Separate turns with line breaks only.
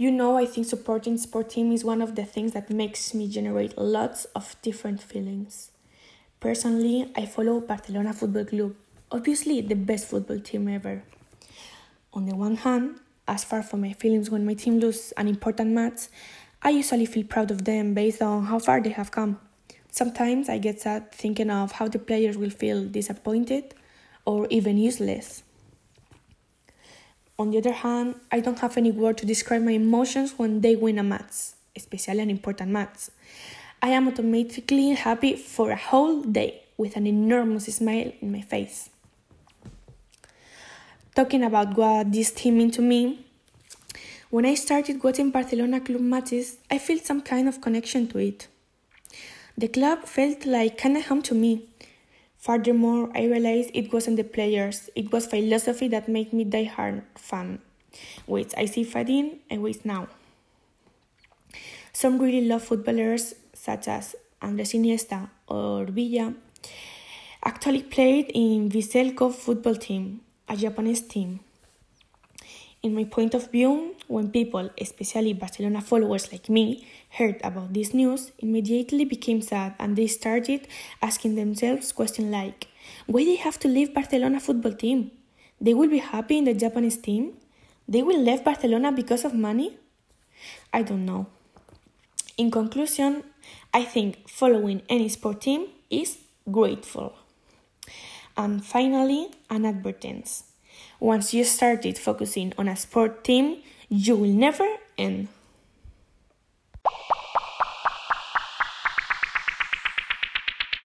You know, I think supporting sport team is one of the things that makes me generate lots of different feelings. Personally, I follow Barcelona Football Club, obviously the best football team ever. On the one hand, as far from my feelings when my team loses an important match, I usually feel proud of them based on how far they have come. Sometimes I get sad thinking of how the players will feel disappointed or even useless. On the other hand, I don't have any word to describe my emotions when they win a match, especially an important match. I am automatically happy for a whole day with an enormous smile in my face. Talking about what this team means to me, when I started watching Barcelona club matches, I felt some kind of connection to it. The club felt like kind of home to me. Furthermore, I realized it wasn't the players, it was philosophy that made me die hard fan, which I see fading away now. Some really love footballers, such as Andres Iniesta or Villa, actually played in Vissel football team, a Japanese team. In my point of view, when people, especially Barcelona followers like me, heard about this news, immediately became sad and they started asking themselves questions like, why they have to leave Barcelona football team? They will be happy in the Japanese team? They will leave Barcelona because of money? I don't know. In conclusion, I think following any sport team is grateful. And finally, an advertence. Once you started focusing on a sport team, you will never end.